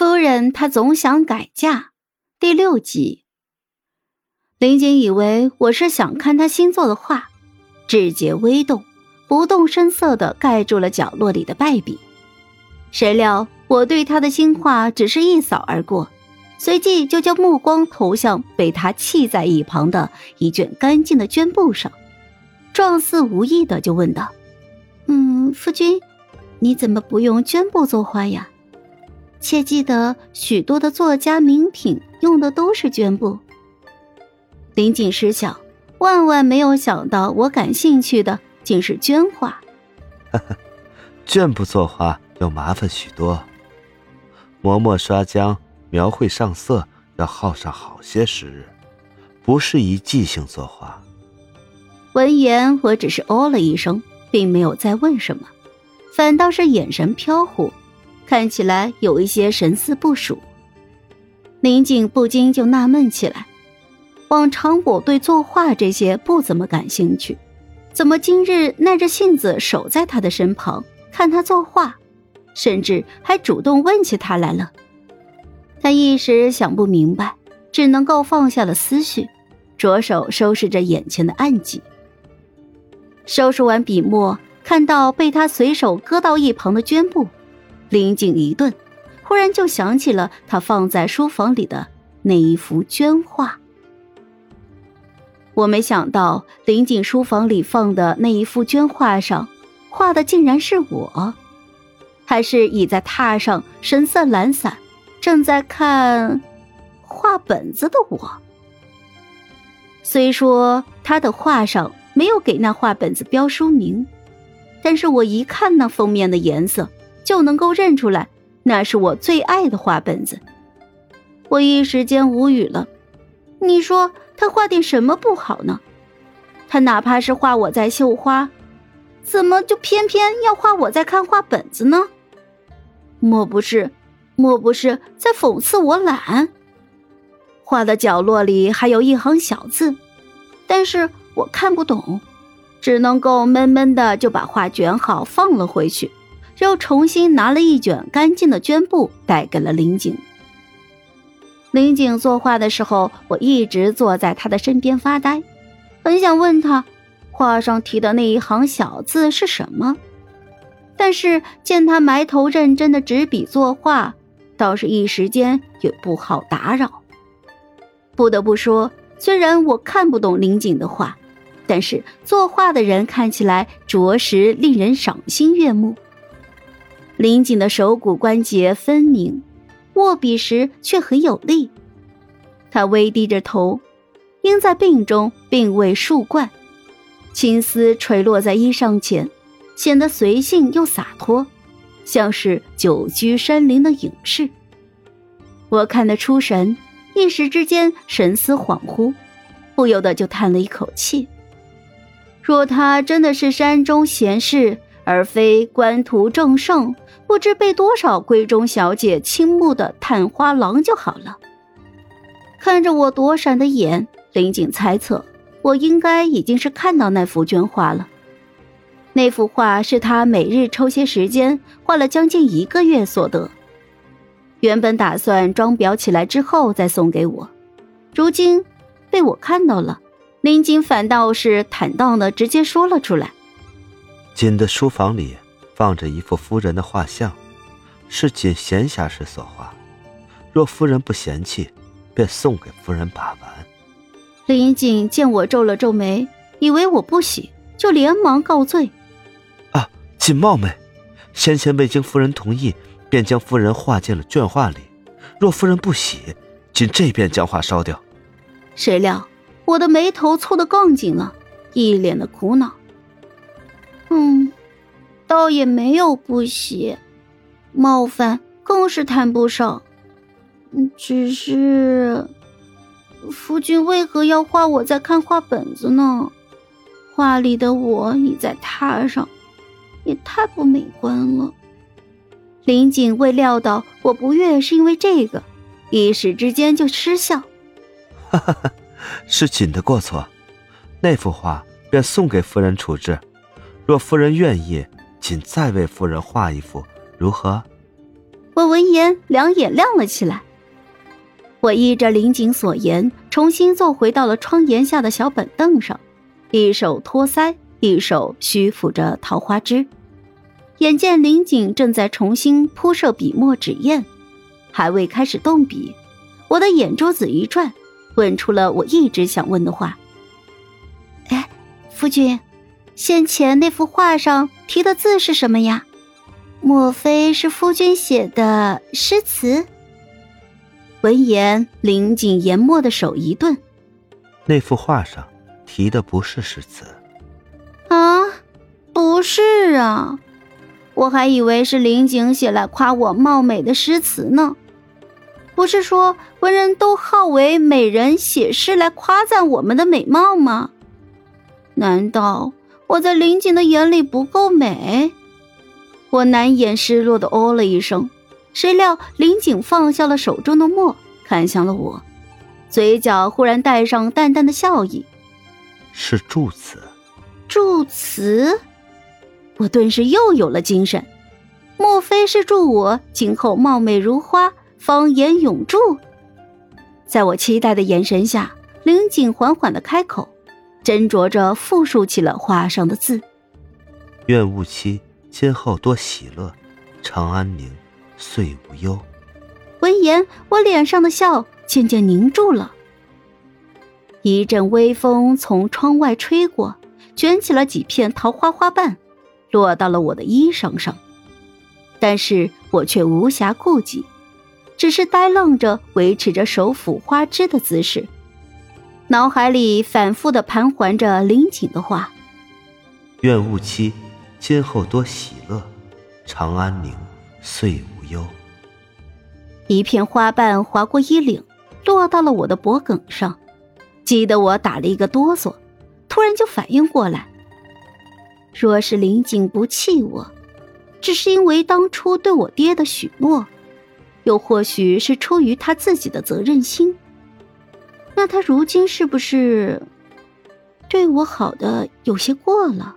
夫人她总想改嫁。第六集，林景以为我是想看他新作的画，指节微动，不动声色的盖住了角落里的败笔。谁料我对他的新画只是一扫而过，随即就将目光投向被他弃在一旁的一卷干净的绢布上，状似无意的就问道：“嗯，夫君，你怎么不用绢布作画呀？”切记得，许多的作家名品用的都是绢布。林锦失想，万万没有想到，我感兴趣的竟是绢画。哈哈，绢布作画要麻烦许多，磨墨刷浆、描绘上色，要耗上好些时日，不适宜即兴作画。闻言，我只是哦了一声，并没有再问什么，反倒是眼神飘忽。看起来有一些神思不属，林静不禁就纳闷起来。往常我对作画这些不怎么感兴趣，怎么今日耐着性子守在他的身旁看他作画，甚至还主动问起他来了？他一时想不明白，只能够放下了思绪，着手收拾着眼前的案几。收拾完笔墨，看到被他随手搁到一旁的绢布。林景一顿，忽然就想起了他放在书房里的那一幅绢画。我没想到林景书房里放的那一幅绢画上，画的竟然是我，还是倚在榻上，神色懒散，正在看画本子的我。虽说他的画上没有给那画本子标书名，但是我一看那封面的颜色。就能够认出来，那是我最爱的画本子。我一时间无语了。你说他画点什么不好呢？他哪怕是画我在绣花，怎么就偏偏要画我在看画本子呢？莫不是，莫不是在讽刺我懒？画的角落里还有一行小字，但是我看不懂，只能够闷闷的就把画卷好放了回去。又重新拿了一卷干净的绢布，带给了林景。林景作画的时候，我一直坐在他的身边发呆，很想问他，画上题的那一行小字是什么。但是见他埋头认真的执笔作画，倒是一时间也不好打扰。不得不说，虽然我看不懂林景的画，但是作画的人看起来着实令人赏心悦目。林景的手骨关节分明，握笔时却很有力。他微低着头，因在病中，并未束冠，青丝垂落在衣裳前，显得随性又洒脱，像是久居山林的隐士。我看得出神，一时之间神思恍惚，不由得就叹了一口气。若他真的是山中贤士，而非官途正盛，不知被多少闺中小姐倾慕的探花郎就好了。看着我躲闪的眼，林景猜测我应该已经是看到那幅绢画了。那幅画是他每日抽些时间画了将近一个月所得，原本打算装裱起来之后再送给我，如今被我看到了，林景反倒是坦荡的直接说了出来。锦的书房里放着一幅夫人的画像，是锦闲暇时所画。若夫人不嫌弃，便送给夫人把玩。林锦见我皱了皱眉，以为我不喜，就连忙告罪：“啊，锦冒昧，先前未经夫人同意，便将夫人画进了绢画里。若夫人不喜，锦这便将画烧掉。”谁料我的眉头蹙得更紧了，一脸的苦恼。嗯，倒也没有不喜，冒犯更是谈不上。只是，夫君为何要画我在看画本子呢？画里的我倚在榻上，也太不美观了。林锦未料到我不悦是因为这个，一时之间就失笑。哈哈哈，是锦的过错，那幅画便送给夫人处置。若夫人愿意，请再为夫人画一幅，如何？我闻言两眼亮了起来。我依着林景所言，重新坐回到了窗檐下的小板凳上，一手托腮，一手虚抚着桃花枝。眼见林景正在重新铺设笔墨纸砚，还未开始动笔，我的眼珠子一转，问出了我一直想问的话：“哎，夫君，先前那幅画上题的字是什么呀？莫非是夫君写的诗词？”闻言，林景研墨的手一顿，那幅画上题的不是诗词。啊，不是啊，我还以为是林景写来夸我貌美的诗词呢。不是说文人都好为美人写诗来夸赞我们的美貌吗？难道我在林景的眼里不够美？我难掩失落的哦了一声。谁料林景放下了手中的墨，看向了我，嘴角忽然带上淡淡的笑意。是祝词。祝词，我顿时又有了精神。莫非是祝我今后貌美如花，芳颜永驻？在我期待的眼神下，林景缓缓的开口，斟酌着复述起了画上的字：“愿吾妻今后多喜乐，长安宁。”岁无忧。闻言，我脸上的笑渐渐凝住了。一阵微风从窗外吹过，卷起了几片桃花花瓣，落到了我的衣裳上。但是我却无暇顾及，只是呆愣着，维持着手抚花枝的姿势，脑海里反复的盘桓着林景的话：“愿吾妻今后多喜乐，长安宁，岁无。”忧，一片花瓣划过衣领，落到了我的脖颈上，激得我打了一个哆嗦，突然就反应过来。若是林景不弃我，只是因为当初对我爹的许诺，又或许是出于他自己的责任心，那他如今是不是对我好的有些过了？